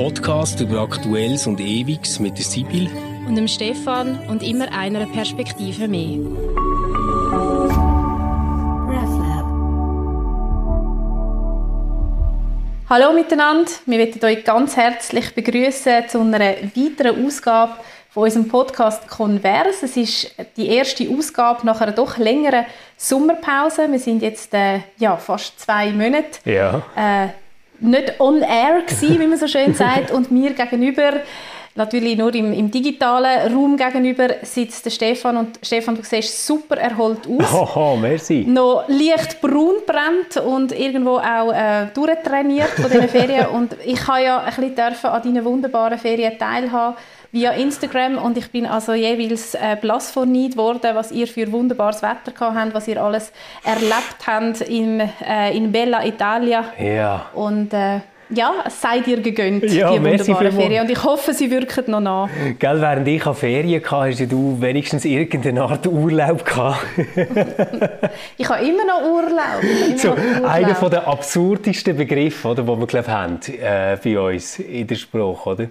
Podcast über Aktuelles und Ewiges mit der Sibyl und dem Stefan und immer einer Perspektive mehr. Hallo miteinander, wir möchten euch ganz herzlich begrüßen zu einer weiteren Ausgabe von unserem Podcast Converse. Es ist die erste Ausgabe nach einer doch längeren Sommerpause. Wir sind jetzt äh, ja, fast zwei Monate ja. äh, nicht on air gewesen, wie man so schön sagt, und mir gegenüber natürlich nur im, im, digitalen Raum gegenüber sitzt der Stefan und Stefan, du siehst super erholt aus. Oh, oh merci. Noch leicht braun brennt und irgendwo auch äh, durchtrainiert von diesen Ferien und ich habe ja ein bisschen an deinen wunderbaren Ferien teilhaben via Instagram und ich bin also jeweils äh, blass vor Neid worden, was ihr für wunderbares Wetter gehabt habt, was ihr alles erlebt habt in, äh, in Bella Italia. Ja. Und äh, ja, es sei dir gegönnt, ja, die wunderbaren Ferien. Und ich hoffe, sie wirken noch nach. Gell, während ich an Ferien hatte, hast du wenigstens irgendeine Art Urlaub gehabt. ich habe immer noch Urlaub. Immer so, noch Urlaub. Einer der absurdesten Begriffe, oder, die wir glaub, haben äh, bei uns in der Sprache. Oder?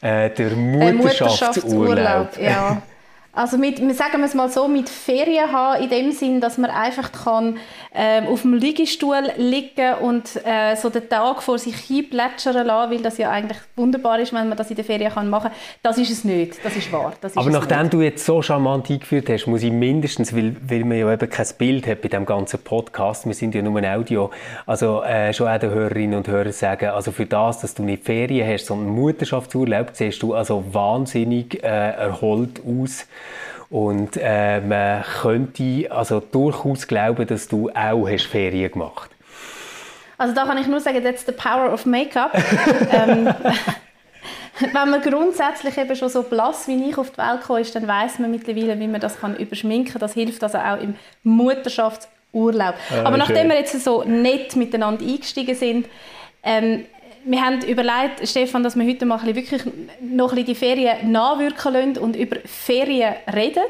Äh, der Mutterschaftsurlaub. Äh, Mutterschaftsurlaub ja. Also mit, sagen wir es mal so, mit Ferien haben, in dem Sinn, dass man einfach kann, äh, auf dem Liegestuhl liegen und äh, so den Tag vor sich hin plätschern lassen, weil das ja eigentlich wunderbar ist, wenn man das in der Ferien kann machen kann. Das ist es nicht, das ist wahr. Das ist Aber nachdem nicht. du jetzt so charmant eingeführt hast, muss ich mindestens, weil, weil man ja eben kein Bild hat bei diesem ganzen Podcast, wir sind ja nur ein Audio, also äh, schon auch den Hörerinnen und Hörern sagen, also für das, dass du nicht Ferien hast, sondern Mutterschaftsurlaub, siehst du also wahnsinnig äh, erholt aus. Und äh, man könnte also durchaus glauben, dass du auch hast Ferien gemacht Also da kann ich nur sagen, that's the power of Make-up. ähm, wenn man grundsätzlich eben schon so blass wie ich auf die Welt gekommen ist, dann weiß man mittlerweile, wie man das kann überschminken kann. Das hilft also auch im Mutterschaftsurlaub. Ah, Aber nachdem schön. wir jetzt so nett miteinander eingestiegen sind, ähm, wir haben überlegt, Stefan, dass wir heute mal ein wirklich noch ein bisschen die Ferien nachwirken lassen und über Ferien reden.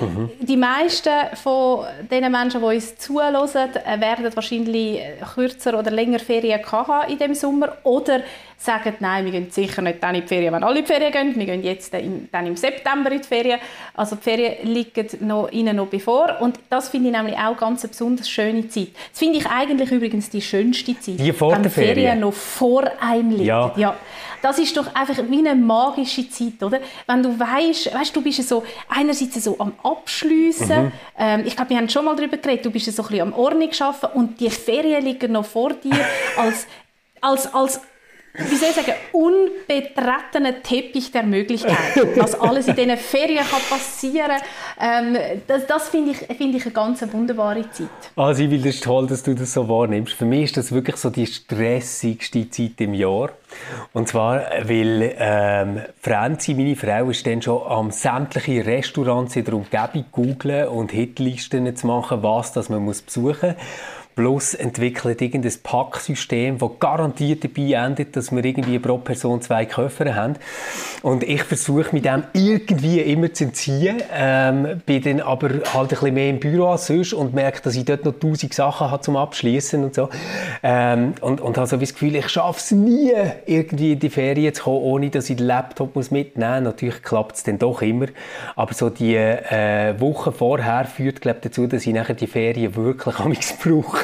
Mhm. Die meisten von den Menschen, die uns zuhören, werden wahrscheinlich kürzer oder länger Ferien haben in diesem Sommer oder sagen, nein, wir gehen sicher nicht dann in die Ferien, wenn alle in die Ferien gehen. Wir gehen jetzt dann im September in die Ferien. Also die Ferien liegen noch, ihnen noch bevor. Und das finde ich nämlich auch ganz eine besonders schöne Zeit. Das finde ich eigentlich übrigens die schönste Zeit. Die vor wenn der Ferien Ferien noch vor einem liegen. Ja. ja. Das ist doch einfach wie eine magische Zeit, oder? Wenn du weißt, weißt du bist so einerseits so am Abschliessen. Mhm. Ähm, ich glaube, wir haben schon mal darüber geredet. Du bist so ein bisschen am Ordnung schaffen und die Ferien liegen noch vor dir als als, als wie soll ich sagen, unbetretenen Teppich der Möglichkeiten. Was alles in diesen Ferien kann passieren kann. Ähm, das das finde ich, find ich eine ganz wunderbare Zeit. Also, ich will das ist toll, dass du das so wahrnimmst. Für mich ist das wirklich so die stressigste Zeit im Jahr. Und zwar, weil ähm, Franzi, meine Frau, ist dann schon am sämtliche Restaurants in der Umgebung googeln und Hitlisten zu machen, was das man muss besuchen muss. Plus entwickelt irgendein Packsystem, das garantiert dabei endet, dass wir irgendwie pro Person zwei Koffer haben. Und ich versuche mit dem irgendwie immer zu entziehen, ähm, bin dann aber halt ein bisschen mehr im Büro als sonst und merke, dass ich dort noch tausend Sachen habe zum Abschließen und so. Ähm, und, und habe so das Gefühl, ich schaffe es nie, irgendwie in die Ferien zu kommen, ohne dass ich den Laptop mitnehmen muss. Natürlich klappt es dann doch immer. Aber so die äh, Woche vorher führt, glaube dazu, dass ich nachher die Ferien wirklich brauche.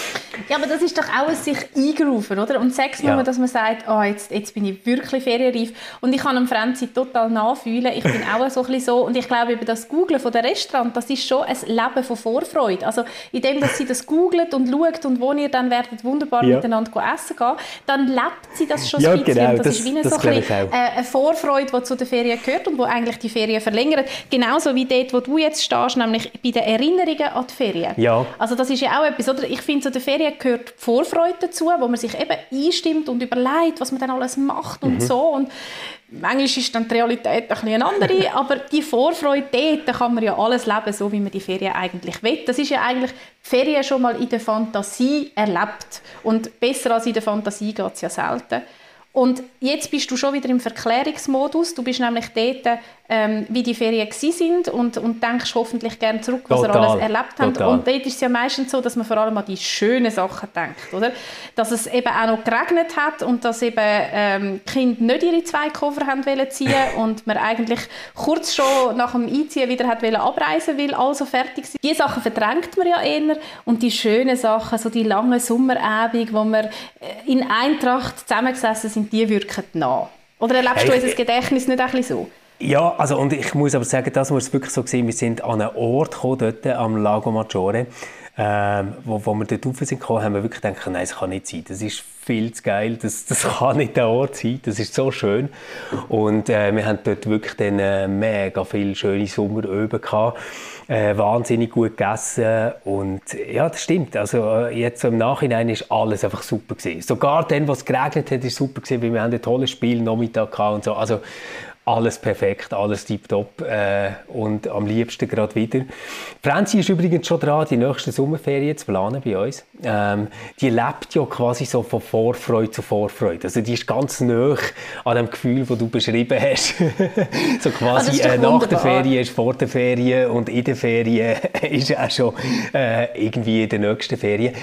Ja, aber das ist doch auch ein sich eingerufen, oder? Und sechs ja. dass man sagt, oh, jetzt, jetzt bin ich wirklich ferienreif. Und ich kann am Franzi total nachfühlen. Ich bin auch so ein bisschen so. Und ich glaube, eben das Googlen von der Restaurant, das ist schon ein Leben von Vorfreude. Also, indem dass sie das googelt und schaut und wo ihr dann werdet wunderbar ja. miteinander essen gehen, dann lebt sie das schon ja, ein bisschen. Genau, das, das, ist wie eine, so ein bisschen, äh, eine Vorfreude, die zu den Ferien gehört und wo eigentlich die Ferien verlängert. Genauso wie dort, wo du jetzt stehst, nämlich bei den Erinnerungen an die Ferien. Ja. Also das ist ja auch etwas, oder? Ich finde, zu den Ferien gehört die Vorfreude dazu, wo man sich eben einstimmt und überlegt, was man dann alles macht und mhm. so. Und manchmal ist dann die Realität ein bisschen eine andere, aber die Vorfreude dort, da kann man ja alles leben, so wie man die Ferien eigentlich will. Das ist ja eigentlich die Ferien schon mal in der Fantasie erlebt. Und besser als in der Fantasie geht es ja selten. Und jetzt bist du schon wieder im Verklärungsmodus. Du bist nämlich dort ähm, wie die Ferien sind und, und denkst hoffentlich gerne zurück, was Total. ihr alles erlebt habt. Total. Und dort ist es ja meistens so, dass man vor allem an die schönen Sachen denkt, oder? Dass es eben auch noch geregnet hat und dass eben ähm, die Kinder nicht ihre zwei Koffer haben wollen ziehen und man eigentlich kurz schon nach dem Einziehen wieder hat wollen abreisen will, also fertig sind. Die Sachen verdrängt man ja eher und die schönen Sachen, so die langen Sommerabend, wo wir äh, in Eintracht zusammengesessen sind, die wirken nach. Oder erlebst du Hey, unser Gedächtnis nicht ein bisschen so? Ja, also und ich muss aber sagen, das muss wirklich so sehen. Wir sind an einen Ort gekommen, dort am Lago Maggiore, ähm, wo, wo wir dort rauf sind gekommen, haben wir wirklich gedacht, nein, das kann nicht sein. Das ist viel zu geil, das, das kann nicht der Ort sein, das ist so schön. Und äh, wir haben dort wirklich dann äh, mega viele schöne Sommeröben gehabt, äh, wahnsinnig gut gegessen und ja, das stimmt. Also äh, jetzt im Nachhinein ist alles einfach super gewesen. Sogar dann, was geregnet hat, ist super gewesen, weil wir haben ein tolles Spiel Nachmittag gehabt und so. Also alles perfekt, alles tiptop äh, und am liebsten gerade wieder. Franzi ist übrigens schon dran, die nächste Sommerferien zu planen bei uns. Ähm, die lebt ja quasi so von Vorfreude zu Vorfreude. Also die ist ganz nah an dem Gefühl, das du beschrieben hast. so Ah, quasi doch äh, nach der. Ferien ist vor der Ferien und in der Ferien ist auch schon äh, irgendwie in der nächsten Ferien.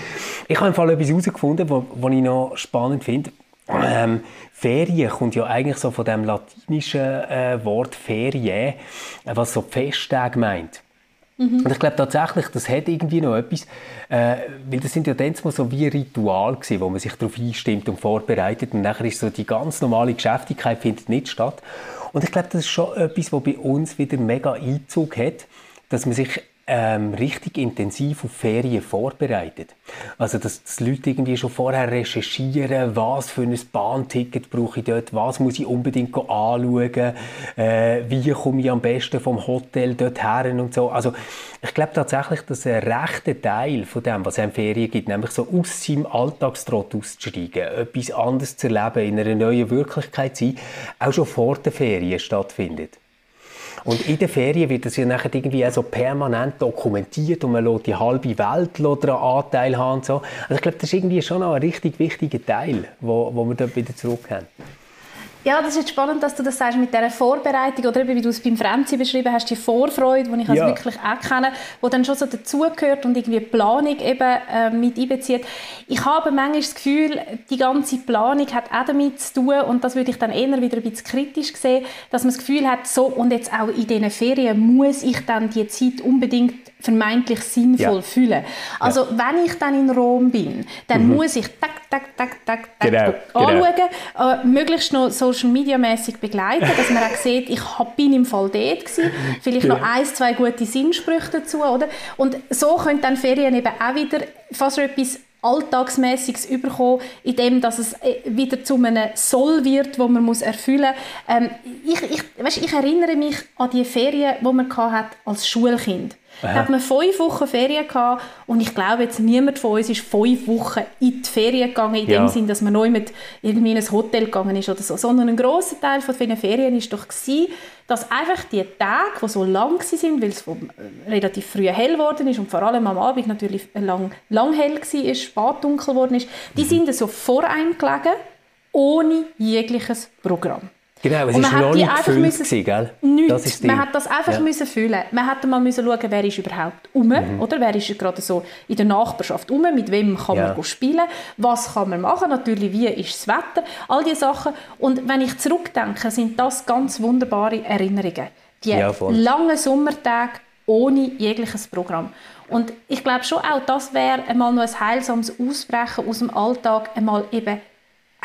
Ich habe im Fall etwas herausgefunden, was ich noch spannend finde. Ähm, Ferien kommt ja eigentlich so von dem latinischen äh, Wort Ferie, äh, was so Festtage meint. Und ich glaube tatsächlich, das hat irgendwie noch etwas, äh, weil das sind ja dann mal so wie Ritual gewesen, wo man sich darauf einstimmt und vorbereitet und nachher ist so die ganz normale Geschäftigkeit findet nicht statt. Und ich glaube, das ist schon etwas, was bei uns wieder mega Einzug hat, dass man sich ähm, richtig intensiv auf Ferien vorbereitet. Also, dass, dass Leute irgendwie schon vorher recherchieren, was für ein Bahnticket brauche ich dort, was muss ich unbedingt anschauen, äh, wie komme ich am besten vom Hotel dort her und so. Also, ich glaube tatsächlich, dass ein rechter Teil von dem, was es in Ferien gibt, nämlich so aus seinem Alltagstrott auszusteigen, etwas anderes zu erleben, in einer neuen Wirklichkeit zu sein, auch schon vor den Ferien stattfindet. Und in den Ferien wird das ja nachher irgendwie auch so permanent dokumentiert und man lässt die halbe Welt daran Anteil haben so. Also ich glaube, das ist irgendwie schon noch ein richtig wichtiger Teil, wo, wo wir dort wieder zurück haben. Ja, das ist jetzt spannend, dass du das sagst mit dieser Vorbereitung oder eben, wie du es beim Franzi beschrieben hast, die Vorfreude, die ich also Ja. wirklich auch kenne, die dann schon so dazugehört und irgendwie die Planung eben äh, mit einbezieht. Ich habe manchmal das Gefühl, die ganze Planung hat auch damit zu tun und das würde ich dann eher wieder ein bisschen kritisch sehen, dass man das Gefühl hat, so und jetzt auch in diesen Ferien muss ich dann die Zeit unbedingt vermeintlich sinnvoll Ja. fühlen. Also wenn ich dann in Rom bin, dann muss ich tak, tak, tak, tak, tak Genau, genau. anschauen, äh, möglichst noch Social Media mäßig begleiten, dass man auch sieht, ich hab- bin im Fall dort gewesen, vielleicht noch Genau. ein, zwei gute Sinnsprüche dazu, oder? Und so können dann Ferien eben auch wieder fast etwas Alltagsmäßiges überkommen, in dem, dass es äh, wieder zu einem Soll wird, wo man muss erfüllen muss. Ähm, ich, ich, weißt, ich erinnere mich an die Ferien, die man hatte als Schulkind. Da hat man fünf Wochen Ferien gehabt und ich glaube jetzt niemand von uns ist fünf Wochen in die Ferien gegangen, in Ja. dem Sinn, dass man neu mit irgendwie in ein Hotel gegangen ist oder so, sondern ein grosser Teil von den Ferien ist doch gewesen, dass einfach die Tage, die so lang sind, weil es äh, relativ früh hell geworden ist und vor allem am Abend natürlich lang, lang hell war, spät dunkel geworden ist, die Mhm. sind so vor einem gelegen, ohne jegliches Programm. Genau, es war man hat noch nicht gefüllt, müssen- gewesen, gell? Nichts. Das ist man hat das einfach Ja. müssen fühlen. Man hätte mal müssen schauen, wer ist überhaupt um, Mhm. oder? Wer ist gerade so in der Nachbarschaft um, mit wem kann Ja. man spielen, was kann man machen, natürlich wie ist das Wetter, all diese Sachen. Und wenn ich zurückdenke, sind das ganz wunderbare Erinnerungen. Die Ja, langen Sommertage ohne jegliches Programm. Und ich glaube schon auch, das wäre einmal noch ein heilsames Ausbrechen aus dem Alltag, einmal eben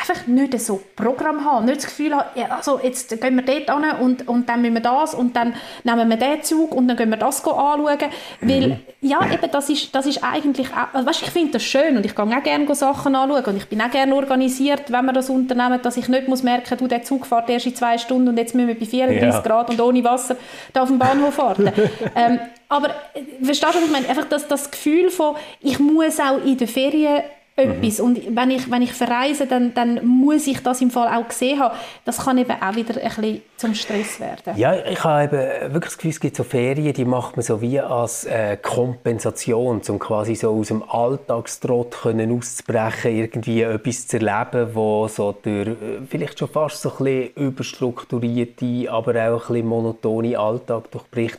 einfach nicht so Programm haben, nicht das Gefühl haben, ja, also jetzt gehen wir dort hin und, und dann müssen wir das und dann nehmen wir den Zug und dann gehen wir das anschauen, weil ja, eben das ist, das ist eigentlich auch, also, weißt, ich finde das schön und ich gehe auch gerne Sachen anschauen und ich bin auch gerne organisiert, wenn wir das unternehmen, dass ich nicht muss merken, du, der Zug fährt erst in zwei Stunden und jetzt müssen wir bei 34 Ja. Grad und ohne Wasser da auf dem Bahnhof warten. ähm, aber äh, verstehst du, was ich meine? Einfach das, das Gefühl von, ich muss auch in den Ferien etwas. Mhm. Und wenn ich, wenn ich verreise, dann, dann muss ich das im Fall auch gesehen haben. Das kann eben auch wieder ein bisschen zum Stress werden. Ja, ich habe eben wirklich das Gefühl, es gibt so Ferien, die macht man so wie als äh, Kompensation, um quasi so aus dem Alltagstrott können auszubrechen, irgendwie etwas zu erleben, wo so durch äh, vielleicht schon fast so ein bisschen überstrukturierte, aber auch ein bisschen monotone Alltag durchbricht.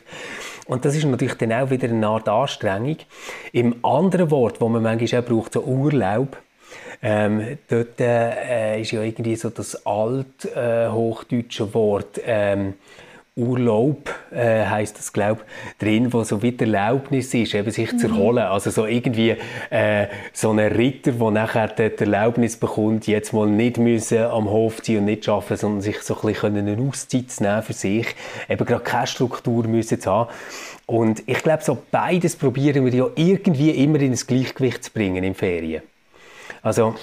Und das ist natürlich dann auch wieder eine Art Anstrengung. Im anderen Wort, wo man manchmal auch braucht, so Urlaub, ähm, dort äh, ist ja irgendwie so das althochdeutsche äh, Wort ähm, Urlaub äh, heißt das glaube drin, wo so wie die Erlaubnis ist, eben sich mhm. zu erholen. Also so irgendwie äh, so ein Ritter, der nachher die Erlaubnis bekommt, jetzt mal nicht müssen am Hof ziehen und nicht arbeiten, sondern sich so ein bisschen eine Auszeit zu nehmen für sich, eben gerade keine Struktur müssen zu haben. Und ich glaube, so beides probieren wir ja irgendwie immer in das Gleichgewicht zu bringen in Ferien. Also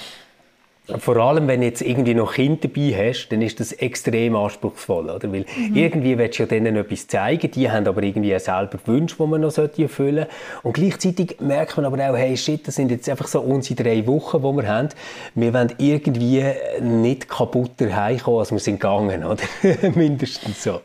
vor allem, wenn du jetzt irgendwie noch Kinder dabei hast, dann ist das extrem anspruchsvoll, oder? Weil mhm. irgendwie willst du ja denen etwas zeigen, die haben aber irgendwie selber Wünsche, die man noch erfüllen sollte. Und gleichzeitig merkt man aber auch, hey, shit, das sind jetzt einfach so unsere drei Wochen, die wir haben. Wir wollen irgendwie nicht kaputter heimkommen, als wir sind gegangen, oder? Mindestens so.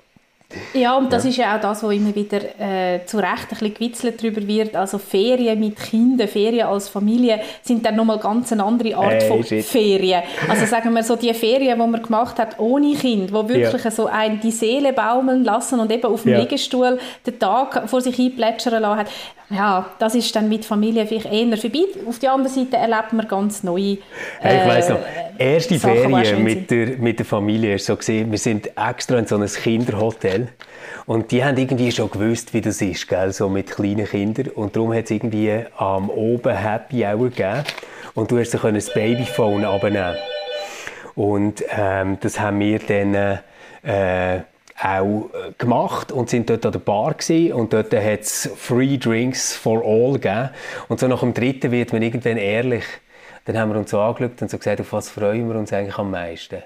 Ja, und das ja. ist ja auch das, wo immer wieder äh, zu Recht ein bisschen gewitzelt darüber wird. Also Ferien mit Kindern, Ferien als Familie sind dann nochmal ganz eine andere Art hey, von shit. Ferien. Also sagen wir so die Ferien, die man gemacht hat ohne Kind, wo wirklich ja. so ein, die Seele baumeln lassen und eben auf dem ja. Liegestuhl den Tag vor sich einplätschern lassen hat. Ja, das ist dann mit Familie vielleicht eher vorbei. Auf der anderen Seite erlebt man ganz neue äh, hey, Ich weiss noch, erste Sachen, Ferien mit der, mit der Familie ist so gesehen, wir sind extra in so einem Kinderhotel und die haben irgendwie schon gewusst, wie das ist, gell? so mit kleinen Kindern und darum hat es irgendwie am oben Happy Hour gegeben und du hast so das Babyphone abnehmen und ähm, das haben wir dann äh, auch äh, gemacht und sind dort an der Bar gewesen, und dort hat es Free Drinks for All gegeben und so nach dem dritten wird man irgendwann ehrlich dann haben wir uns so angeschaut und so gesagt, auf was freuen wir uns eigentlich am meisten.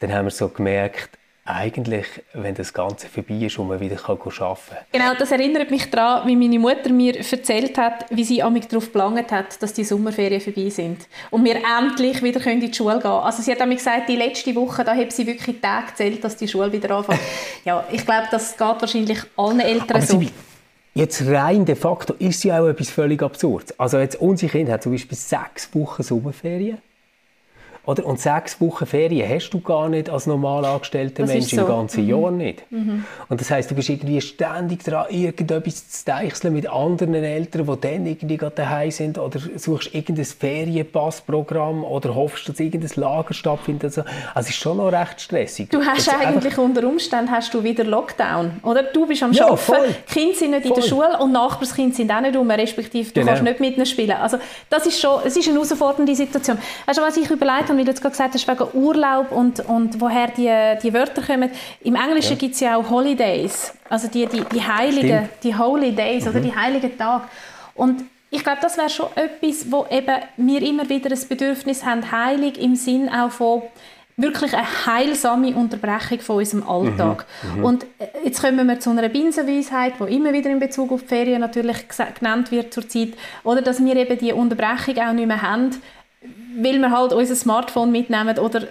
Dann haben wir so gemerkt, eigentlich, wenn das Ganze vorbei ist und man wieder arbeiten kann. Genau, das erinnert mich daran, wie meine Mutter mir erzählt hat, wie sie amig darauf geplant hat, dass die Sommerferien vorbei sind und wir endlich wieder in die Schule gehen können. Also sie hat mir gesagt, die letzte Woche, da hat sie wirklich Tage gezählt, dass die Schule wieder anfängt. ja, ich glaube, das geht wahrscheinlich allen Eltern Aber so. Jetzt rein de facto ist ja auch etwas völlig absurd. Also jetzt unsere Kinder haben zum Beispiel sechs Wochen Sommerferien. Oder? Und sechs Wochen Ferien hast du gar nicht als normal angestellter das Mensch so. im ganzen mhm. Jahr nicht. Mhm. Und das heißt, du bist irgendwie ständig dran, irgendetwas zu deichseln mit anderen Eltern, die dann irgendwie gerade daheim sind oder suchst irgendein Ferienpassprogramm oder hoffst, dass irgendein Lager stattfindet. Also, also es ist schon noch recht stressig. Du hast eigentlich unter Umständen hast du wieder Lockdown, oder? Du bist am ja, Arbeiten, voll. Kinder sind nicht voll. in der Schule und Nachbarskinder sind auch nicht rum, respektive du genau. kannst nicht mit ihnen spielen. Also das ist schon, es ist eine herausfordernde Situation. Weißt du, was ich überlegt habe, wie du jetzt gerade gesagt hast, wegen Urlaub und, und woher die, die Wörter kommen. Im Englischen ja. gibt es ja auch Holidays, also die, die, die heiligen, Stimmt. die Holy Days mhm. oder die heiligen Tage. Und ich glaube, das wäre schon etwas, wo eben wir immer wieder ein Bedürfnis haben, heilig im Sinn auch von wirklich eine heilsame Unterbrechung von unserem Alltag. Mhm, mhm. und äh, jetzt kommen wir zu einer Binsenweisheit, die immer wieder in Bezug auf die Ferien natürlich genannt wird zurzeit, oder dass wir eben die Unterbrechung auch nicht mehr haben, weil wir halt unser Smartphone mitnehmen oder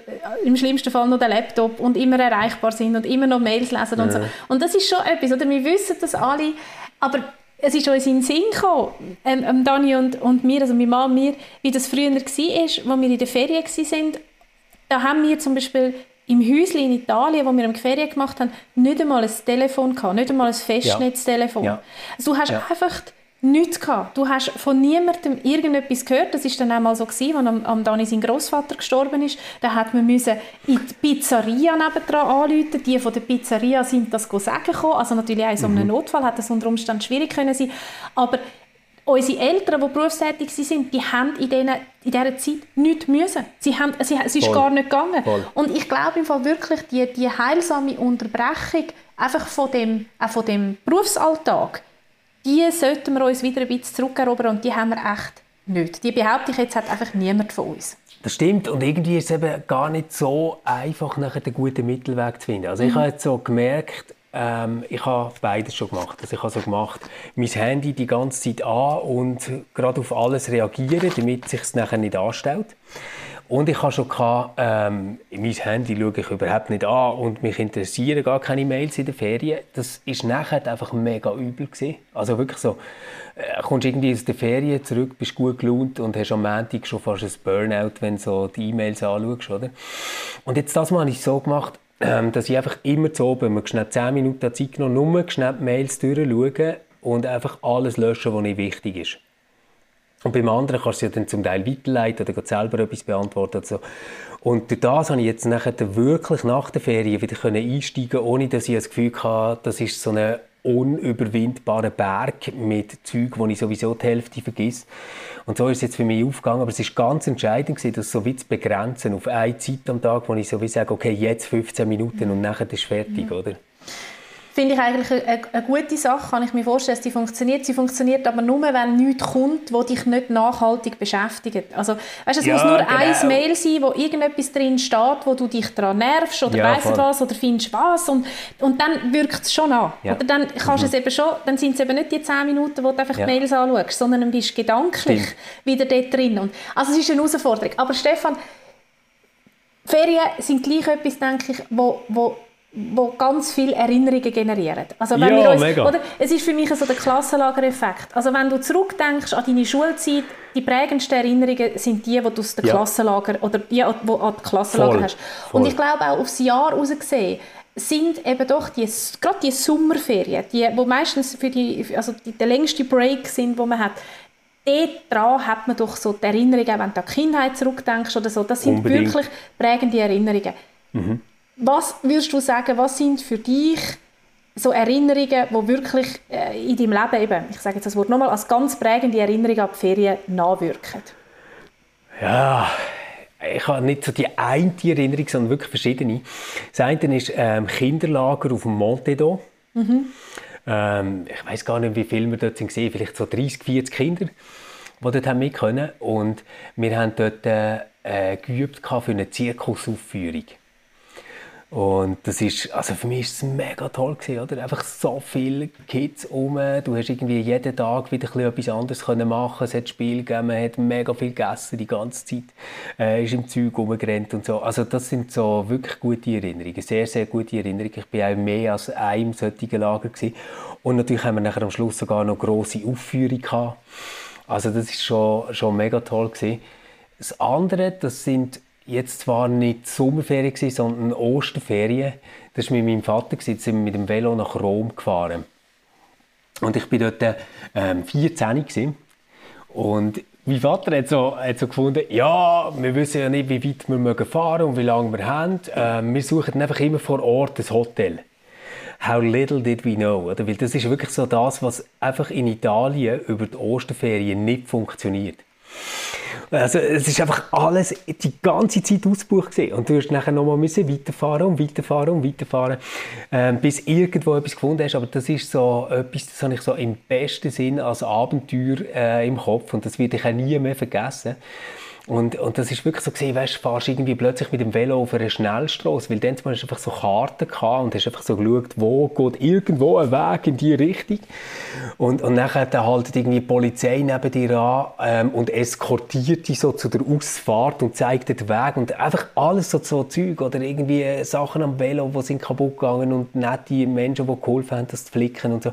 im schlimmsten Fall noch den Laptop und immer erreichbar sind und immer noch Mails lesen und ja. so. Und das ist schon etwas, oder? Wir wissen das alle, aber es ist uns in den Sinn gekommen, ähm, ähm, Dani und, und mir, also meine Mama und mir, wie das früher war, als wir in der Ferien waren. Da haben wir zum Beispiel im Häuschen in Italien, wo wir im Ferien gemacht haben, nicht einmal ein Telefon gehabt, nicht einmal ein Festnetztelefon. Ja. Also du hast ja. einfach nichts gehabt. Du hast von niemandem irgendetwas gehört. Das ist dann auch mal so gewesen, als am, am Dani sein Großvater gestorben ist. Da hat man müssen in die Pizzeria nebendran anrufen. Die von der Pizzeria sind das sagen gekommen. Also natürlich auch in so einem mhm. Notfall hat das unter Umständen schwierig können sein. Aber unsere Eltern, die berufstätig sind, die haben in, denen, in dieser Zeit nichts müssen. Sie haben, sie, es ist Voll. gar nicht gegangen. Voll. Und ich glaube im Fall wirklich, die, die heilsame Unterbrechung einfach von dem, auch von dem Berufsalltag, die sollten wir uns wieder ein bisschen zurückerobern und die haben wir echt nicht. Die behaupte ich jetzt hat einfach niemand von uns. Das stimmt und irgendwie ist es eben gar nicht so einfach, nachher den guten Mittelweg zu finden. Also ich mhm. habe jetzt so gemerkt, ähm, ich habe beides schon gemacht. Also ich habe so gemacht, mein Handy die ganze Zeit an und gerade auf alles reagieren, damit es sich nachher nicht anstellt. Und ich habe schon gehabt, ähm, mein Handy schaue ich überhaupt nicht an und mich interessieren gar keine Mails in den Ferien. Das ist nachher einfach mega übel gewesen. Also wirklich so, äh, kommst irgendwie aus den Ferien zurück, bist gut gelaunt und hast am Montag schon fast ein Burnout, wenn du so die E-Mails anschaust, oder? Und jetzt das Mal habe ich so gemacht, ähm, dass ich einfach immer zu oben, mir schnell 10 Minuten Zeit genommen, nur schnell die Mails durchschauen und einfach alles löschen, was nicht wichtig ist. Und beim anderen kannst du ja dann zum Teil weiterleiten oder selber etwas beantworten. Und, so. und durch das habe ich jetzt nachher wirklich nach der Ferien wieder einsteigen ohne dass ich das Gefühl hatte, das ist so ein unüberwindbarer Berg mit Zeug, wo ich sowieso die Hälfte vergesse. Und so ist es jetzt für mich aufgegangen. Aber es ist ganz entscheidend gewesen, das so wie zu begrenzen auf eine Zeit am Tag, wo ich so wie sage, okay, jetzt 15 Minuten und nachher ist es fertig, mhm. oder? Finde ich eigentlich eine, eine, gute Sache, kann ich mir vorstellen, dass die funktioniert. Sie funktioniert aber nur, wenn nichts kommt, wo dich nicht nachhaltig beschäftigt. Also, weißt, es ja, muss nur genau. ein Mail sein, wo irgendetwas drin steht, wo du dich daran nervst oder ja, weißt was oder findest was und, und dann wirkt es schon an. Ja. Oder dann kannst mhm. es eben schon, dann sind es eben nicht die 10 Minuten, wo du einfach ja. die Mails anschaust, sondern dann bist du gedanklich Stimmt. wieder dort drin. Und, also es ist eine Herausforderung. Aber Stefan, Ferien sind gleich etwas, denke ich, wo, wo wo ganz viele Erinnerungen generieren. Also wenn ja, wir uns, mega. Oder, es ist für mich so der Klassenlagereffekt. Also wenn du zurückdenkst an deine Schulzeit, die prägendsten Erinnerungen sind die, die du aus dem ja. Klassenlager oder die, die an die Klassenlager Voll. hast. Voll. Und ich glaube auch aufs Jahr heraus gesehen, sind eben doch die, gerade die Sommerferien, die, wo meistens für die, also die, der längste Break sind, wo man hat, dort hat man doch so die Erinnerungen, wenn du an die Kindheit zurückdenkst oder so, das sind Unbedingt. wirklich prägende Erinnerungen. Mhm. Was würdest du sagen, was sind für dich so Erinnerungen, die wirklich äh, in deinem Leben eben, ich sage jetzt das Wort nochmal, als ganz prägende Erinnerung an die Ferien nachwirken? Ja, ich habe nicht so die eine Erinnerung, sondern wirklich verschiedene. Das eine ist ähm, Kinderlager auf dem Montedo. Mhm. Ähm, ich weiß gar nicht, wie viele wir dort gesehen vielleicht so 30, 40 Kinder, die dort haben mit können. Und wir haben dort äh, geübt für eine Zirkusaufführung. Und das ist, also für mich ist es mega toll gewesen, oder? Einfach so viele Kids um. Du hast irgendwie jeden Tag wieder etwas anderes können machen. Es hat Spiel gegeben, man hat mega viel gegessen die ganze Zeit. Äh, ist im Zeug rumgerannt und so. Also das sind so wirklich gute Erinnerungen. Sehr, sehr gute Erinnerungen. Ich bin auch mehr als einem solchen Lager gewesen. Und natürlich haben wir nachher am Schluss sogar noch grosse Aufführung gehabt. Also das ist schon, schon mega toll gewesen. Das andere, das sind jetzt zwar nicht Sommerferien, sondern Osterferien. Das war mit meinem Vater, gewesen, sind mit dem Velo nach Rom gefahren. Und ich war dort ähm, 14 gewesen. Und mein Vater hat so, hat so gefunden, ja, wir wissen ja nicht, wie weit wir fahren und wie lange wir haben. Ähm, wir suchen einfach immer vor Ort ein Hotel. How little did we know, oder? Weil das ist wirklich so das, was einfach in Italien über die Osterferien nicht funktioniert. Also es ist einfach alles die ganze Zeit ausgebucht gewesen. und du musst nachher nochmal müssen weiterfahren und weiterfahren und weiterfahren, ähm, bis irgendwo etwas gefunden hast. Aber das ist so etwas, das habe ich so im besten Sinn als Abenteuer äh, im Kopf und das werde ich auch nie mehr vergessen. Und, und das ist wirklich so gesehen, weißt, du fährst irgendwie plötzlich mit dem Velo auf einer Schnellstraße, weil dann hast du einfach so Karten gehabt und hast einfach so geschaut, wo geht irgendwo ein Weg in die Richtung. Und, und dann halt irgendwie die Polizei neben dir an ähm, und eskortiert dich so zu der Ausfahrt und zeigt dir den Weg und einfach alles so, so Zeug oder irgendwie Sachen am Velo, die sind kaputt gegangen und nette Menschen, die geholfen haben, das zu flicken und so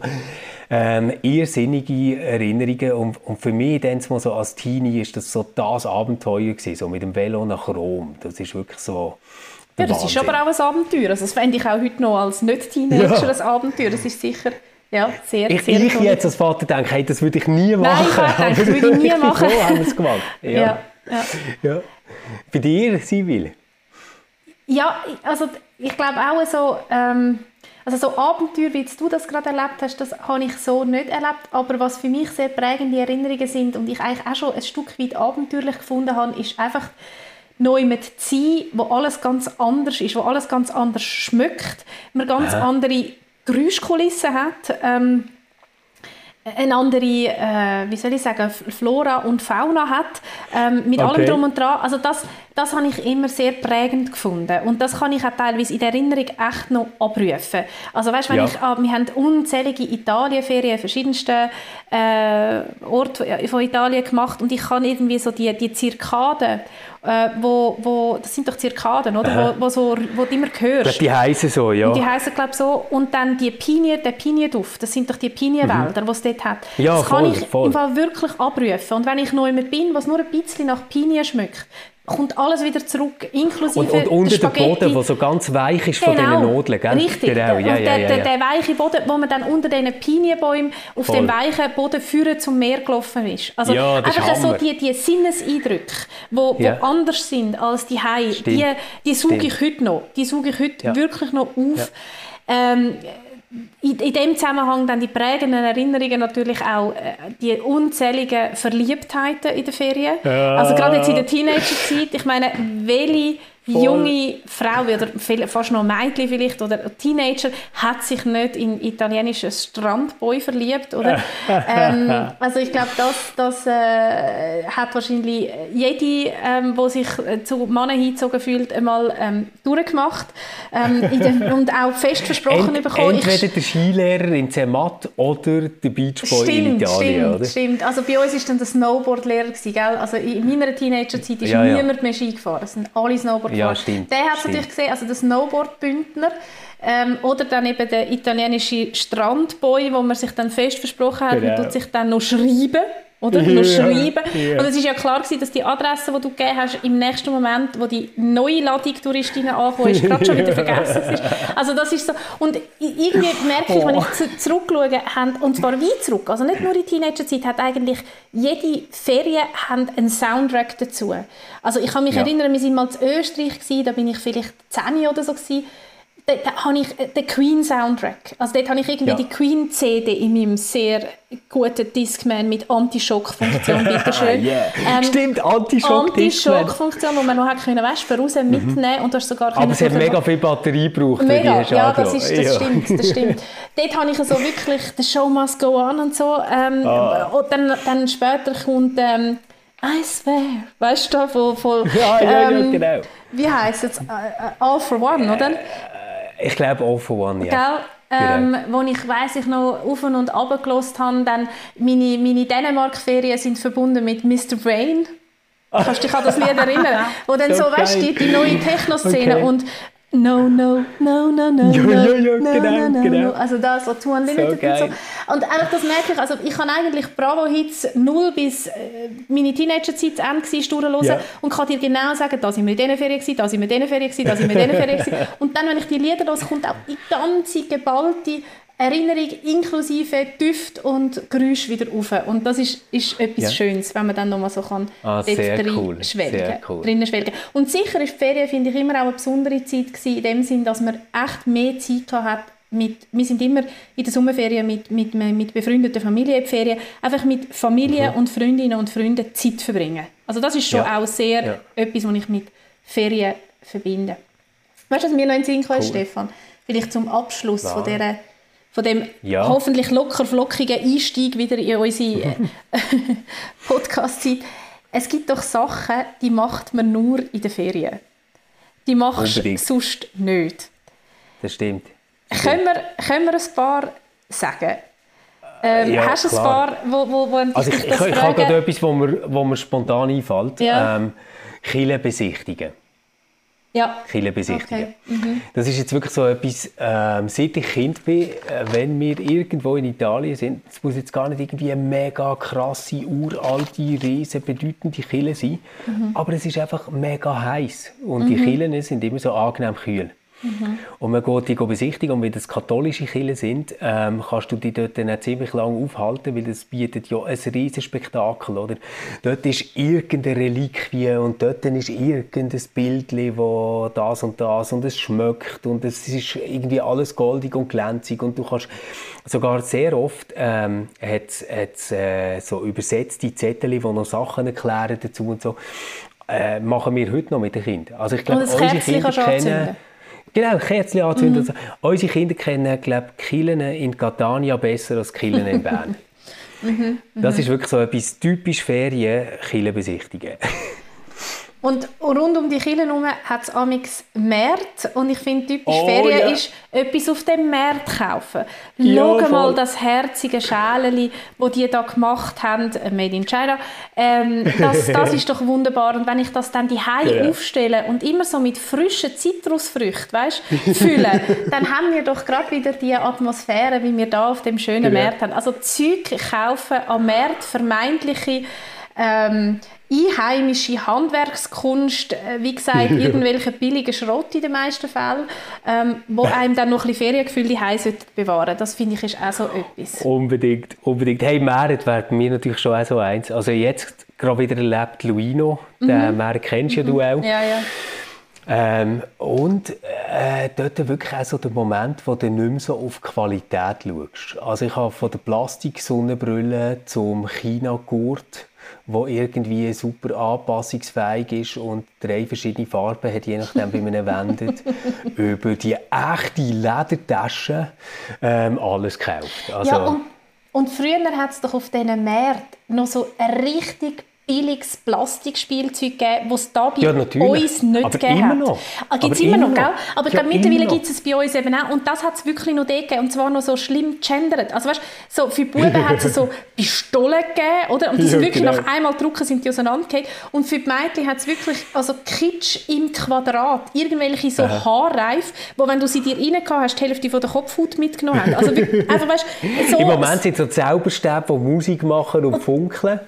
ähm, irrsinnige Erinnerungen. Und, und für mich dann so als Teenie ist das so das Abenteuer gewesen, so mit dem Velo nach Rom. Das ist wirklich so. Ja, das Wahnsinn. ist aber auch ein Abenteuer. Also das fände ich auch heute noch als Nicht-Teenager ja. ein Abenteuer. Das ist sicher ja, sehr, ich, sehr Ich jetzt als Vater denke, hey, das würde ich nie machen. Nein, ich denke, das würde ich nie machen. so haben wir es gemacht. Ja. Ja, ja. ja. Bei dir, Sibyl? Ja, also ich glaube auch so... Ähm, also so Abenteuer, wie du das gerade erlebt hast, das habe ich so nicht erlebt. Aber was für mich sehr prägende Erinnerungen sind und ich eigentlich auch schon ein Stück weit abenteuerlich gefunden habe, ist einfach neu mit sein, wo alles ganz anders ist, wo alles ganz anders schmeckt, man ganz Aha. andere Geräuschkulissen hat. Ähm, eine andere, äh, wie soll ich sagen, Flora und Fauna hat, ähm, mit okay. allem drum und dran. Also das, das habe ich immer sehr prägend gefunden und das kann ich auch teilweise in der Erinnerung echt noch abrufen. Also weißt, wenn ja. ich, ah, wir haben unzählige Italienferien, verschiedenste äh, Orte von Italien gemacht und ich kann irgendwie so die, die Zirkaden äh, wo, wo, das sind doch Zirkaden, oder? Wo, wo, so, wo du immer hörst. Die heißen so, ja. Und die heißen glaube so. Und dann die Pinie, der Pinienduft, das sind doch die Pinienwälder, mhm. die es dort hat. Ja, das voll, kann ich voll. im Fall wirklich abrufen. Und wenn ich noch immer bin, was nur ein bisschen nach Pinien schmeckt, kommt alles wieder zurück, inklusive Und, und unter dem Boden, der so ganz weich ist genau, von diesen Nodeln, gell? Richtig, genau, ja, und ja, der, ja, der, der, weiche Boden, wo man dann unter diesen Pinienbäumen auf Voll. dem weichen Boden führen zum Meer gelaufen ist. Also Ja, das ist einfach so Hammer. die, die Sinneseindrücke, wo, Ja. wo anders sind als die Hai, die, die suche ich heute noch. Die suche ich heute Ja. wirklich noch auf. Ähm, in, in dem Zusammenhang dann die prägenden Erinnerungen natürlich auch äh, die unzähligen Verliebtheiten in den Ferien. Ja. Also gerade jetzt in der Teenagerzeit. Ich meine, welche junge Frau oder fast noch Mädchen vielleicht oder Teenager hat sich nicht in italienischen Strandboy verliebt, oder? ähm, also ich glaube, das, das äh, hat wahrscheinlich jede, ähm, wo sich äh, zu Männern hingezogen fühlt, einmal ähm, durchgemacht ähm, in dem, und auch fest versprochen Ent, bekommen. Ich- entweder der Skilehrer in Zermatt oder der Beachboy in Stimmt, Italien, stimmt, oder? stimmt. Also bei uns war dann der Snowboardlehrer, gewesen, gell? Also in meiner Teenagerzeit ist Ja, ja. niemand mehr Ski gefahren. Es sind alle Snowboard Ja, gefahren. stimmt, Der hat natürlich gesehen, also der Snowboard-Bündner. Ähm, oder dann eben der italienische Strandboy, wo man sich dann fest versprochen hat, man Genau. tut sich dann noch schreiben. Oder Ja, noch schreiben. ja. Und es ist ja klar gewesen, dass die Adresse, die du gegeben hast, im nächsten Moment, wo die neue Ladung Touristinnen angekommen ist, gerade schon wieder vergessen ist. Also das ist so. Und irgendwie merke ich, wenn ich zu- zurückschaue, haben, und zwar weit zurück, also nicht nur in Teenagerzeit, hat eigentlich jede Ferien haben einen Soundtrack dazu. Also ich kann mich Ja. erinnern, wir sind mal in Österreich gewesen, da bin ich vielleicht 10 oder so gewesen. Da habe ich äh, den Queen-Soundtrack. Also dort habe ich irgendwie Ja. die Queen-CD in meinem sehr guten Discman mit Anti-Schock-Funktion, bitteschön. Yeah. Ähm, Stimmt, Anti-Schock Anti-Schock-Funktion, wo man noch hat können, weißt, voraus mitnehmen und du hast sogar Mhm. Aber es hat mega viel Batterie gebraucht, Mega, ja, das, ist, das Ja. stimmt, das stimmt. Dort habe ich so wirklich «The Show must go on» und so. Ähm, Ah. Und dann, dann später kommt ähm, «I swear», weißt du, von, von Ja, ja, ähm, genau. Wie heisst es? Äh, äh, «All for One», oder? Ich glaube All for One, ja. Ähm, wo ich weiss, ich noch auf und ab gelost habe, dann meine, meine Dänemark-Ferien sind verbunden mit Mr. Brain. Kannst du dich an das Lied erinnern? Wo dann So so, weißt du, die, die neue Techno-Szene Okay. und No, no, no, no, no, Ja, no, ja, ja, no, genau, no, no, genau. no. Also das, so Two Unlimited So und so. Und einfach das merke ich, also ich kann eigentlich Bravo-Hits 0 bis äh, meine Teenagerzeit zu Ende durchhören Ja. und kann dir genau sagen, da sind wir in diesen Ferien gewesen, da sind wir in diesen Ferien gewesen, da sind wir in diesen Ferien gewesen. Und dann, wenn ich die Lieder höre, kommt auch die ganze geballte Erinnerung inklusive Düft und Geräusch wieder rauf. Und das ist, ist etwas Ja. Schönes, wenn man dann nochmal so kann Ah, drin cool, schwelgen, sehr cool. drinnen schwelgen. Und sicher ist die Ferien, finde ich, immer auch eine besondere Zeit gewesen, in dem Sinn, dass man echt mehr Zeit hat, mit, wir sind immer in der Sommerferien mit, mit, mit befreundeten Familien in Ferien, einfach mit Familie und Freundinnen und Freunden Zeit verbringen. Also das ist schon Mhm. Ja. auch sehr Ja. etwas, was ich mit Ferien verbinde. Weißt du, was mir noch in den Sinn kam, Cool. Stefan? Vielleicht zum Abschluss von, Ja. dieser, von dem Ja. hoffentlich locker flockigen Einstieg wieder in unsere äh, Podcast-Zeit. Es gibt doch Sachen, die macht man nur in den Ferien. Die machst du sonst nicht. Das stimmt. Können wir, können wir ein paar sagen? Ähm, Ja, hast du ein paar, wo, wo, wo Also ich, ich, ich habe gerade etwas, wo mir, wo mir spontan einfällt. Ja. Ähm, Kirchen besichtigen. Ja, Kirchen besichtigen. Okay. Mhm. Das ist jetzt wirklich so etwas, ähm, seit ich Kind bin, äh, wenn wir irgendwo in Italien sind, es muss jetzt gar nicht irgendwie eine mega krasse, uralte, riesen bedeutende Kille sein, Mhm. aber es ist einfach mega heiß und die Killen sind immer so angenehm kühl. Mhm. Und man geht die besichtigen und wenn das katholische Kirchen sind, ähm, kannst du die dort dann ziemlich lange aufhalten, weil das bietet ja ein riesiges Spektakel, oder? Dort ist irgendeine Reliquie und dort ist irgendein Bildchen, wo das und das und es schmeckt und es ist irgendwie alles goldig und glänzig und du kannst sogar sehr oft ähm, hat's, hat's, äh, so übersetzte Zettel, die noch Sachen erklären dazu und so. Äh, machen wir heute noch mit den Kindern. Also ich glaube, unsere Kinder kennen... anzünden. Genau, Kerzchen anzünden. Also, unsere Kinder kennen, glaube ich, Killen in Catania besser als Killen in Bern. Mhm, das ist wirklich so etwas typisch Ferien, Kille besichtigen. Und rund um die Kirche herum hat es amix Märkte. Und ich finde, typisch Oh, Ferien ja. ist, etwas auf dem Markt kaufen. Ja, Schau mal das herzige Schäleli, das die da gemacht haben, äh, made in China. Ähm, das, das ist doch wunderbar. Und wenn ich das dann die Ja. aufstelle und immer so mit frischen Zitrusfrüchten, weißt, fülle, dann haben wir doch gerade wieder die Atmosphäre, wie wir da auf dem schönen Ja. Markt haben. Also Zeug kaufen am Markt, vermeintliche ähm, einheimische Handwerkskunst, äh, wie gesagt, irgendwelche billigen Schrott in den meisten Fällen, ähm, wo einem dann noch ein bisschen Feriengefühl sollten bewahren. Das finde ich ist auch so etwas. Unbedingt, unbedingt. Hey, Meret wäre mir natürlich schon auch so eins. Also jetzt gerade wieder erlebt Luino, den Meret kennst ja du auch. Mhm. Ja, ja. Ähm, und äh, dort wirklich auch so der Moment, wo du nicht mehr so auf Qualität schaust. Also ich habe von der Plastik-Sonnenbrille zum China-Gurt, wo irgendwie super anpassungsfähig ist und drei verschiedene Farben hat, je nachdem, wie man ihn wendet, über die echte Ledertasche ähm, alles gekauft. Also, ja und, und früher hat es doch auf diesen Märkten noch so richtig billiges Plastikspielzeug gegeben, das es da bei Ja, uns nicht Aber gegeben immer hat. noch. Ah, gibt es Aber immer noch, immer gell? Aber Ja, mittlerweile immer gibt es bei uns eben auch. Und das hat es wirklich noch gegeben. Und zwar noch so schlimm gendert. Also weißt, so für die Buben hat es so Pistolen gegeben, oder? Und die sind Ja, wirklich genau. nach einmal drucken sind die auseinandergefallen. Und für die Mädchen hat es wirklich also Kitsch im Quadrat. Irgendwelche so Haarreif, wo wenn du sie dir rein hast, die Hälfte von der Kopfhaut mitgenommen haben. Also einfach, weißt, so Im Moment sind so Zauberstäbe, die Musik machen und funkeln.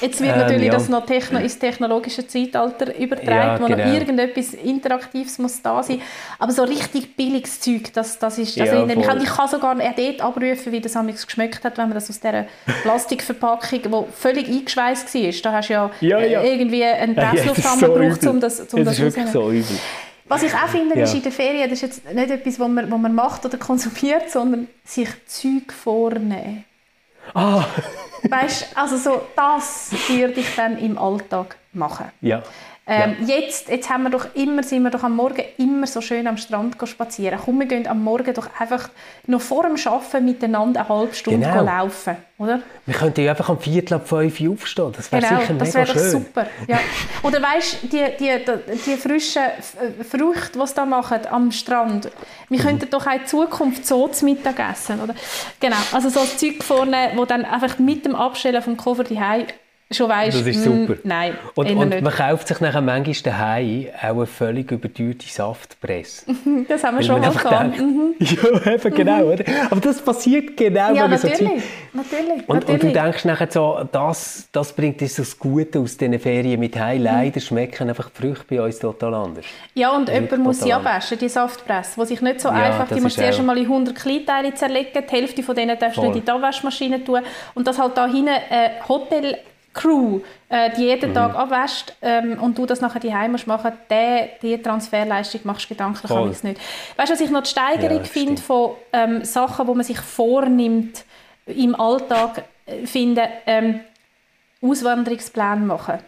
Jetzt wird Ähm, natürlich ja. das noch techno ins technologische Zeitalter übertragen, Ja, wo noch genau. irgendetwas Interaktives muss da sein. Aber so richtig billiges Zeug, das, das ist... Also Ja, ich, kann, ich kann sogar auch dort abrufen, wie das amigs geschmeckt hat, wenn man das aus dieser Plastikverpackung, die völlig eingeschweißt war, da hast du ja, Ja, ja. äh, irgendwie einen Ja, Presslufthammer so gebraucht, übel. um das, um Das das ist wirklich rauszunehmen. so übel. Was ich auch finde, Ja. ist in der Ferien, das ist jetzt nicht etwas, was man, was man macht oder konsumiert, sondern sich Zeug vornehmen. Ah, Weißt, also so, das würde ich dann im Alltag machen. ja. Ähm, jetzt, jetzt haben wir doch immer, sind wir doch am Morgen immer so schön am Strand spazieren. Komm, wir gehen am Morgen doch einfach noch vor dem Arbeiten miteinander eine halbe Stunde Genau. laufen, oder? Wir könnten ja einfach am Viertel ab fünf aufstehen. Das wäre Genau, sicher das mega doch schön. super. Ja. Oder weißt die, die, die, die frischen äh, Früchte, die sie da machen am Strand, Mhm. wir könnten doch auch in Zukunft so zu Mittag essen, oder? Genau, also so das Zeug vorne, wo dann einfach mit dem Abstellen vom Koffer daheim schon weißt, Das ist mm, super. nein, Und, und man kauft sich nachher manchmal daheim auch eine völlig überteuerte Saftpresse. das haben wir Weil schon mal gehabt. Mhm. Ja, eben genau. Oder? Aber das passiert genau, Ja, man so natürlich, Zeug... natürlich, Und, und du natürlich. denkst nachher so, das, das bringt uns das Gute aus diesen Ferien mit Mhm. heim. Leider schmecken einfach die Früchte bei uns total anders. Ja, und jemand muss sie abwaschen, die Saftpresse, die sich nicht so Ja, einfach, die das musst du erst einmal in 100 Kleinteile zerlegen, die Hälfte von denen darfst du nicht in die Abwaschmaschine tun und dass halt da hinten eine Hotel-Crew, äh, die Mhm. jeden Tag abwäscht ähm, und du das nachher die musst machen, die, die Transferleistung machst du gedanklich alles nicht. Weißt du, was ich noch die Steigerung Ja, finde von ähm, Sachen, die man sich vornimmt im Alltag, äh, finde, ähm, Auswanderungspläne machen.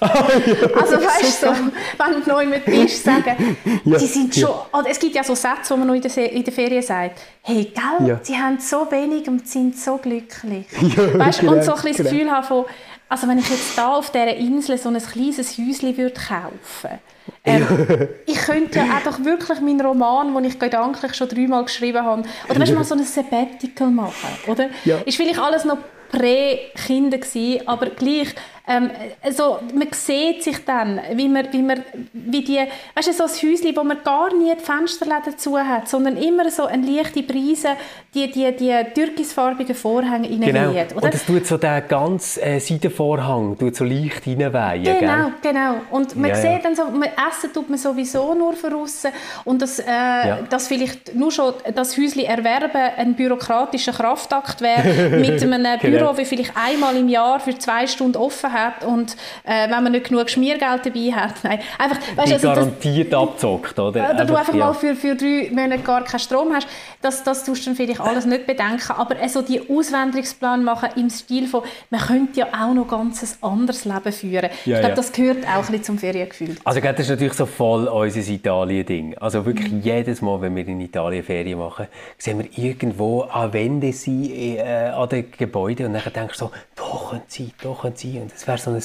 Also weißt du, so, wenn du neu mit bist, sagen, Ja, sie sind ja. schon, oder es gibt ja so Sätze, die man noch in der, in der Ferien sagt, hey, gell, Ja. sie haben so wenig und sind so glücklich. Ja, weißt, genau, und so ein bisschen das genau. Gefühl haben von, also wenn ich jetzt da auf dieser Insel so ein kleines Häuschen würde kaufen ähm, ich könnte ja auch doch wirklich meinen Roman, den ich gedanklich schon dreimal geschrieben habe, oder weißt du, mal so ein Sabbatical machen, oder? Ja. Ist vielleicht alles noch Prä-Kinder gewesen, aber gleich, ähm, also, man sieht sich dann, wie man, wie man, wie die, weißt du, so ein Häuschen, wo man gar nie die Fensterläden zu hat, sondern immer so eine leichte Brise, die, die, die türkisfarbigen Vorhänge Genau. reinweht, oder? Und es tut so den ganzen äh, Seidenvorhang tut so leicht reinweihen. Genau, Gell? genau. Und man Ja, sieht ja. dann so, man essen tut man sowieso nur von aussen. Und das, äh, Ja. dass vielleicht nur schon das Häuschen erwerben ein bürokratischer Kraftakt wäre, mit einem Genau. Büro, wie vielleicht einmal im Jahr für zwei Stunden offen hat und äh, wenn man nicht genug Schmiergeld dabei hat. Nein, einfach, weißt, also, garantiert das, abzockt, oder? Oder einfach, du einfach ja. mal für, für drei Monate gar keinen Strom hast, das, das tust du dann vielleicht alles nicht bedenken. Aber so die Auswanderungsplan machen im Stil von, man könnte ja auch noch ganz anderes Leben führen. Ja, ich glaube, das gehört auch ein bisschen zum Feriengefühl. Also das ist natürlich so voll unser Italien-Ding. Also wirklich mhm. jedes Mal, wenn wir in Italien Ferien machen, sehen wir irgendwo an Wände sein, äh, an den Gebäuden und dann denkst du so, da können sie, da können sie. Und es wäre so ein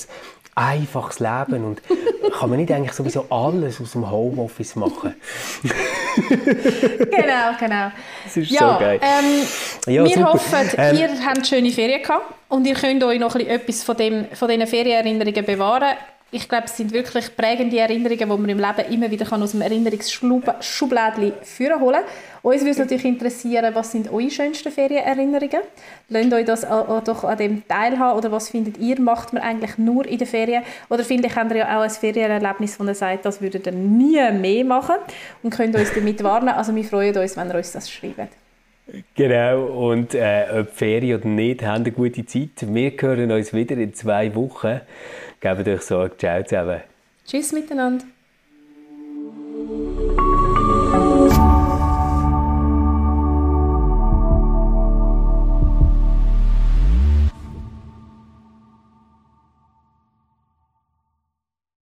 einfaches Leben und kann man nicht eigentlich sowieso alles aus dem Homeoffice machen? genau, genau. Das ist ja, so geil. Ähm, ja, wir super. hoffen, ähm, ihr habt schöne Ferien gehabt und ihr könnt euch noch etwas von, dem, von diesen Ferienerinnerungen bewahren ich glaube, es sind wirklich prägende Erinnerungen, die man im Leben immer wieder aus dem Erinnerungsschublädchen führen holen Uns würde natürlich interessieren, was sind eure schönsten Ferienerinnerungen? Lasst euch das doch an dem teilhaben oder was findet ihr, macht man eigentlich nur in den Ferien? Oder vielleicht habt ihr ja auch ein Ferienerlebnis, wo ihr sagt, das würdet ihr nie mehr machen und könnt uns damit warnen. Also wir freuen uns, wenn ihr uns das schreibt. Genau, und äh, ob Ferien oder nicht, haben eine gute Zeit. Wir hören uns wieder in zwei Wochen. Gebt euch Sorge. Ciao zusammen. Tschüss miteinander.